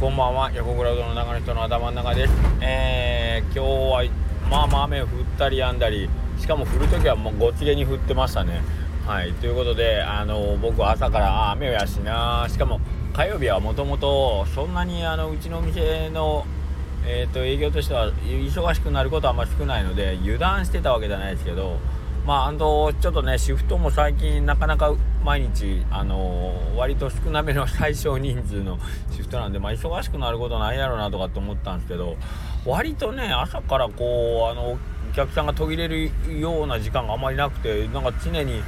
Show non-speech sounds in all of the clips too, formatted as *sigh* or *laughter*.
こんばんは。横倉うどんの中の人の頭の中です。えー、今日はまあまあ雨降ったり止んだり。しかも降るときはもうごつげに降ってましたね。はい。ということであの僕は朝から雨やしな。しかも火曜日はもともとそんなにあのうちの店のえーと、営業としては忙しくなることはあんまり少ないので油断してたわけじゃないですけどまああのちょっとねシフトも最近なかなか毎日、あの、割と少なめの最小人数の *laughs* シフトなんで、まあ、忙しくなることないやろうなとかって思ったんですけど割とね朝からこうあのお客さんが途切れるような時間があまりなくてなんか常に、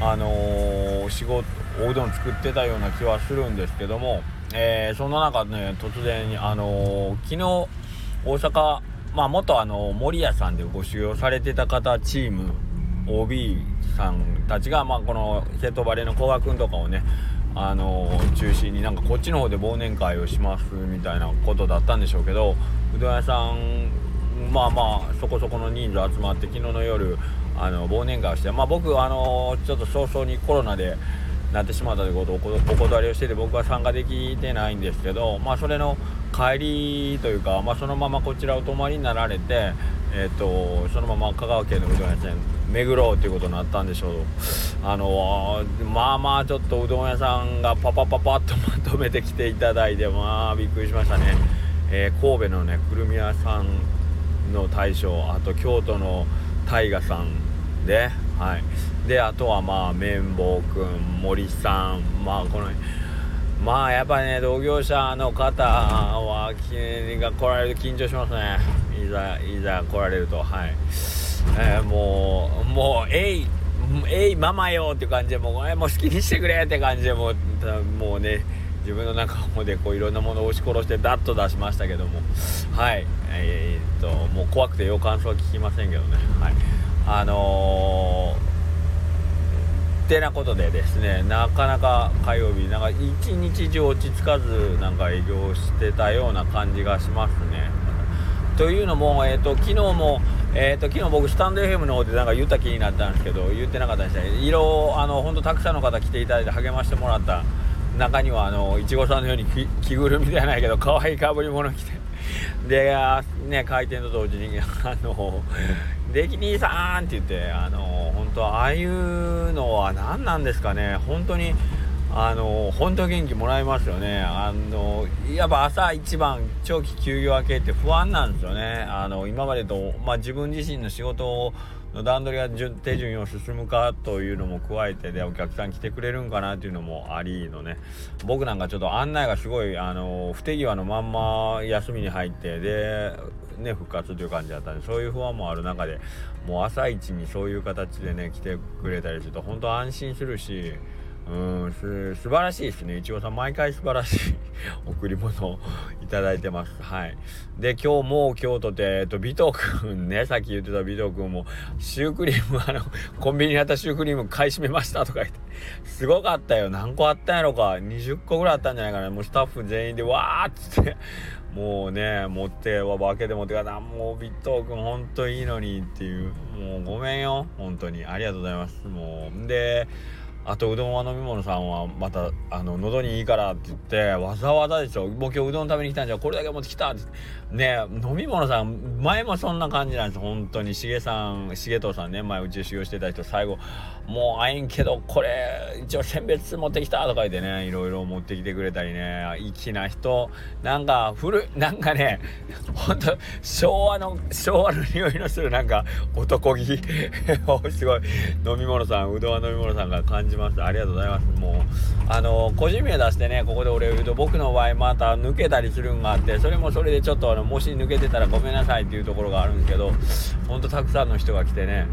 あの、仕事おうどん作ってたような気はするんですけども、えー、そんな中ね突然、あの昨日大阪まあ元あの森屋さんでご修行されてた方チーム OB さんたちが、まあ、この瀬戸バレーの古賀君とかをねあの中心になんかこっちの方で忘年会をしますみたいなことだったんでしょうけどうどん屋さんまあまあそこそこの人数集まって昨日の夜あの忘年会をしてまあ僕あのちょっと早々にコロナでなってしまったということをお断りをしてて僕は参加できてないんですけどまあそれの帰りというか、まあ、そのままこちらお泊まりになられて、えーと、そのまま香川県のうどん屋さん巡ろうということになったんでしょう。あのまあまあちょっとうどん屋さんがパパパパッとまとめてきていただいてまあびっくりしましたね、えー、神戸のねくるみ屋さんの大将あと京都の大河さんではい。であとはまあ綿棒くん森さんまあこのまあやっぱね同業者の方はが来られると緊張しますね。いざいざ来られるとはい、えー、もうもうえいえいママよっていう感じでもう,、えー、もう好きにしてくれって感じでもうもうね自分の中でこういろんなものを押し殺してダッと出しましたけども。はい。えー、っともう怖くてよう感想は聞きませんけどね。はい。あのーてなことでですねなかなか火曜日なんか一日中落ち着かずなんか営業してたような感じがしますね。というのも、えーと、昨日も、えーと、昨日僕スタンド FM の方でなんか言った気になったんですけど言ってなかったんですね色あの本当たくさんの方来ていただいて励ましてもらった中にはあのいちごさんのように着ぐるみじゃないけど可愛いかぶり物着てでね開店と同時にあの「でき兄さん!」って言ってあの本当ああいうのは何なんですかね本当にあの本当元気もらいますよね。あのやっぱ朝一番長期休業明けって不安なんですよね。あの今までと、まあ、自分自身の仕事の段取りが手順を進むかというのも加えてでお客さん来てくれるんかなっていうのもありのね。僕なんかちょっと案内がすごいあの不手際のまんま休みに入ってでね復活という感じだったんでそういう不安もある中でもう朝一にそういう形でね来てくれたりすると本当安心するしうんす素晴らしいですね。いちごさん毎回素晴らしい。*laughs* 贈り物をいただいてます。はい。で今日も京都で、えっと、尾藤君ねさっき言ってた尾藤君もシュークリームあの *laughs* コンビニにあったシュークリーム買い占めましたとか言って。すごかったよ。何個あったんやろか。20個ぐらいあったんじゃないかな。もうスタッフ全員でわーっつって。もうね持っては分けて持ってかなもう尾藤君ほんといいのにっていう。もうごめんよ。本当に。ありがとうございます。もうであとうどんは飲み物さんはまたあの喉にいいからって言ってわざわざでしょ。もう今日うどん食べに来たんじゃこれだけ持ってきたってね飲み物さん前もそんな感じなんです。本当に。しげさんしげとうさんね前うち修行してた人最後もう会えんけどこれ一応選別持ってきたとか言ってねいろいろ持ってきてくれたりね。粋な人。なんか古なんかねほんと昭和の昭和の匂いのするなんか男気。*laughs* すごい。飲み物さんうどんは飲み物さんが感じます。ありがとうございます。もうあの個人名出してねここで俺を言うと僕の場合また抜けたりするんがあってそれもそれでちょっとあのもし抜けてたらごめんなさいっていうところがあるんですけどほんとたくさんの人が来てね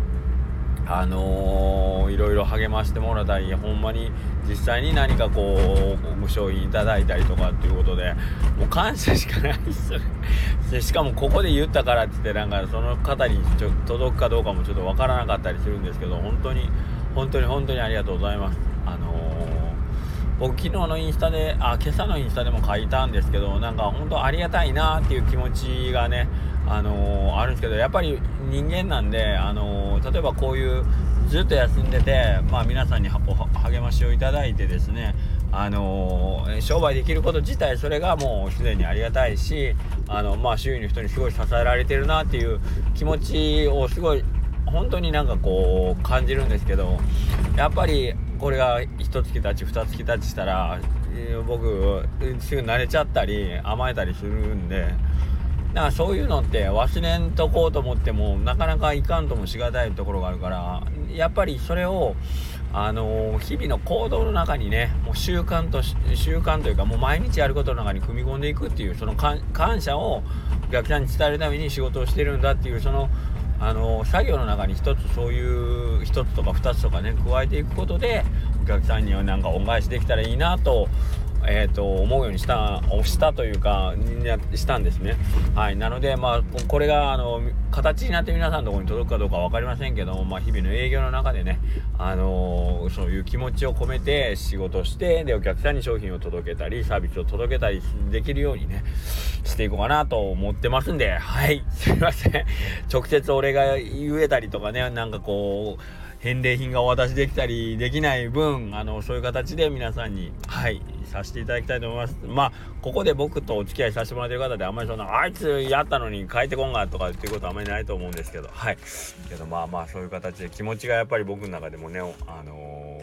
あのー、いろいろ励ましてもらったりほんまに実際に何かこうご商品いただいたりとかっていうことでもう感謝しかないっすよね。*laughs* しかもここで言ったからって言ってなんかその方にちょ届くかどうかもちょっとわからなかったりするんですけど本当に本当に本当にありがとうございます。あのー、僕昨日のインスタであ今朝のインスタでも書いたんですけどなんか本当ありがたいなっていう気持ちがねあのー、あるんですけどやっぱり人間なんで、あのー、例えばこういうずっと休んでて、まあ、皆さんに励ましをいただいてですねあのー、商売できること自体それがもうすでにありがたいしあの、まあ、周囲の人にすごい支えられてるなっていう気持ちをすごい本当になんかこう感じるんですけどやっぱりこれが1月経ち2月経ちしたら、僕すぐ慣れちゃったり甘えたりするんで。だからそういうのって忘れんとこうと思ってもなかなかいかんともしがたいところがあるからやっぱりそれをあのー、日々の行動の中にねもう習慣と習慣というかもう毎日やることの中に組み込んでいくっていうその感謝をお客さんに伝えるために仕事をしてるんだっていうそのあの、作業の中に1つそういう1つとか2つとかね加えていくことでお客さんにはなんか恩返しできたらいいなとえーと、思うようにした押したというかしたんですね。はい、なので、まあ、これがあの形になって皆さんのところに届くかどうか分かりませんけども、まあ、日々の営業の中でね、あのー、そういう気持ちを込めて仕事してでお客さんに商品を届けたりサービスを届けたりできるようにねしていこうかなと思ってますんで。はい。すいません。直接俺が言えたりとかねなんかこう返礼品がお渡しできたりできない分あのそういう形で皆さんにはいさせていただきたいと思います。まあここで僕とお付き合いさせてもらってる方であんまりそんなあいつやったのに帰ってこんがとかっていうことはあんまりないと思うんですけどはい。けどまあまあそういう形で気持ちがやっぱり僕の中でもねあの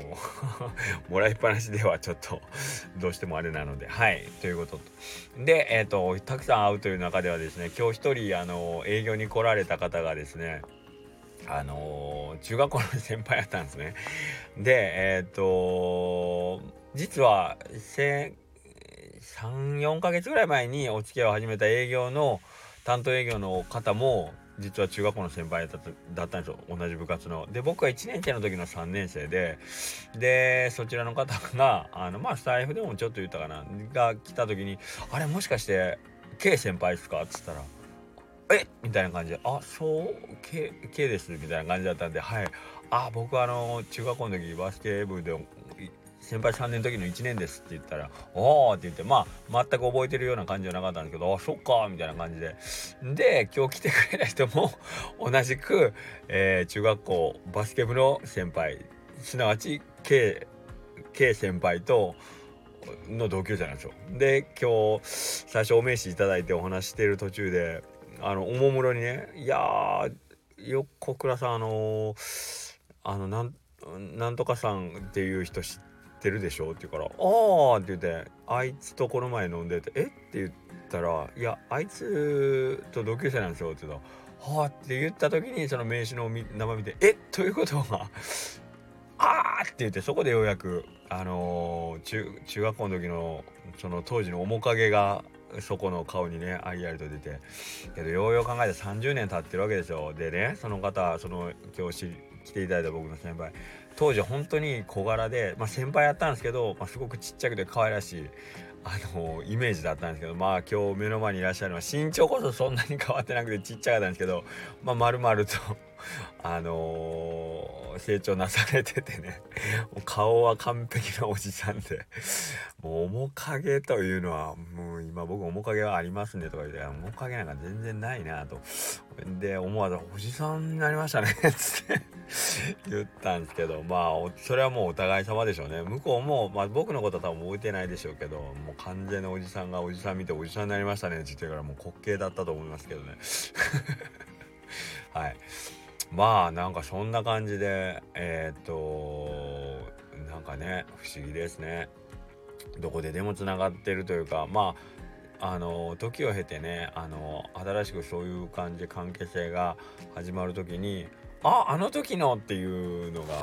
ー、*laughs* もらいっぱなしではちょっとどうしてもあれなのではい。ということでえっ、ー、とたくさん会うという中ではですね今日一人あの営業に来られた方がですねあの中学校の先輩やったんですね。で、えっ、と実は、3、4ヶ月ぐらい前にお付き合いを始めた営業の、担当営業の方も、実は中学校の先輩だっただったんですよ同じ部活の。で僕は1年生の時の3年生ででそちらの方があのまあスタイフでもちょっと言ったかなが来た時に「あれもしかして K 先輩ですか?」っつったら「え？みたいな感じで「あそう？K, K です」みたいな感じだったんで「はい。あ僕あの中学校の時バスケ部で先輩3年の時の1年です」って言ったら「おお」って言ってまあ全く覚えてるような感じじゃなかったんですけど「あそっか」みたいな感じで。で今日来てくれた人も *laughs* 同じく、えー、中学校バスケ部の先輩すなわち K, K 先輩との同級生なんですよ。で今日最初お名刺いただいてお話してる途中であのおもむろにね「いや横倉さんあのー、あのなんなんとかさんっていう人知ってるでしょ?」って言うから「ああ」って言って「あいつとこの前飲んでてえ？っ?」て言ったら「いやあいつと同級生なんですよ」って言ったら「はあ」って言った時にその名刺の名前見て「え？っ?」ということはあーって言ってそこでようやくあのー、中中学校の時のその当時の面影がそこの顔にねありありと出て。けどようよう考えて30年経ってるわけですよでねその方その教師来ていただいた僕の先輩。当時本当に小柄で、まあ、先輩やったんですけど、まあ、すごくちっちゃくて可愛らしいあのイメージだったんですけどまあ今日目の前にいらっしゃるのは身長こそそんなに変わってなくてちっちゃかったんですけどまあ丸々とあのー、成長なされててね。もう顔は完璧なおじさんで。もう面影というのはもう今僕面影はありますねとか言って面影なんか全然ないなと。で思わず「おじさんになりましたね」つって。言ったんですけどまあそれはもうお互い様でしょうね。向こうも、まあ、僕のことは多分覚えてないでしょうけどもう完全なおじさんがおじさん見ておじさんになりましたねって言ってからもう滑稽だったと思いますけどね。*laughs* はい。まあなんかそんな感じでえー、っとなんかね不思議ですね。どこででもつながってるというかまああの時を経てねあの新しくそういう感じで関係性が始まる時にああの時のっていうのが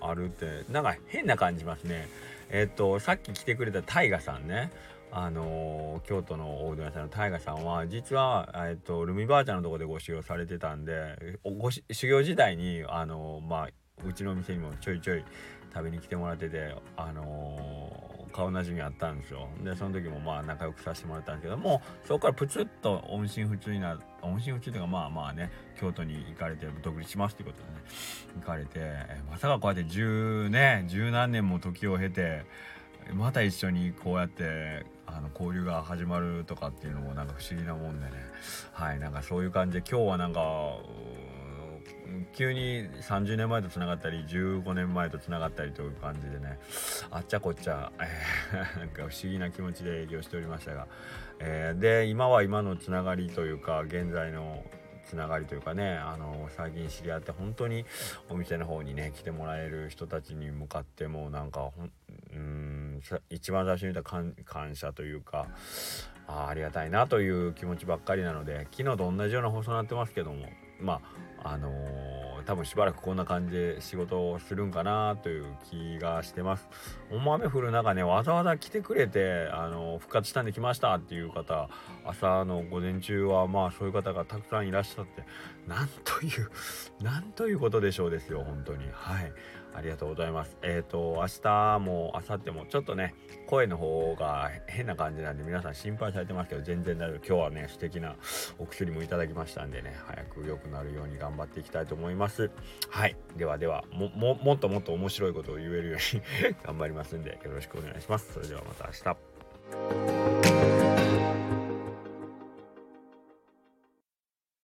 あるってなんか変な感じますね。えっとさっき来てくれたタイガさんね。あの、京都の大うどん屋さんのタイガさんは実は、えっと、ルミばあちゃんのとこでご修行されてたんでご修行時代に、あの、まあ、うちの店にもちょいちょい食べに来てもらってて、あの、顔なじみあったんですよ。でその時もまあ仲良くさせてもらったんですけどもそこからプツッと音信不通にな音信不通というかまあまあね京都に行かれて独立しますっていうことでね行かれてまさかこうやって十ね十何年も時を経てまた一緒にこうやってあの交流が始まるとかっていうのもなんか不思議なもんでね。はいなんかそういう感じで今日はなんか急に30年前とつながったり15年前とつながったりという感じでね。あっちゃこっちゃ、え、*laughs* なんか不思議な気持ちで営業しておりましたが、えー、で今は今のつながりというか現在のつながりというかねあの最近知り合って本当にお店の方にね来てもらえる人たちに向かってもうなんかうん一番最初に言った感謝というかあありがたいなという気持ちばっかりなので昨日と同じような放送になってますけどもまああのー、多分しばらくこんな感じで仕事をするんかなという気がしてます。大雨降る中ねわざわざ来てくれて、あのー、復活したんで来ましたっていう方朝の午前中はまあそういう方がたくさんいらっしゃってなんというなんということでしょうですよ本当にはいありがとうございます。えっ、ー、と明日も明後日もちょっとね声の方が変な感じなんで皆さん心配されてますけど全然大丈夫。今日はね素敵なお薬もいただきましたんでね早く良くなるように頑張っていきたいと思います。はい。ではではもももっともっと面白いことを言えるように *laughs* 頑張りますんでよろしくお願いします。それではまた明日。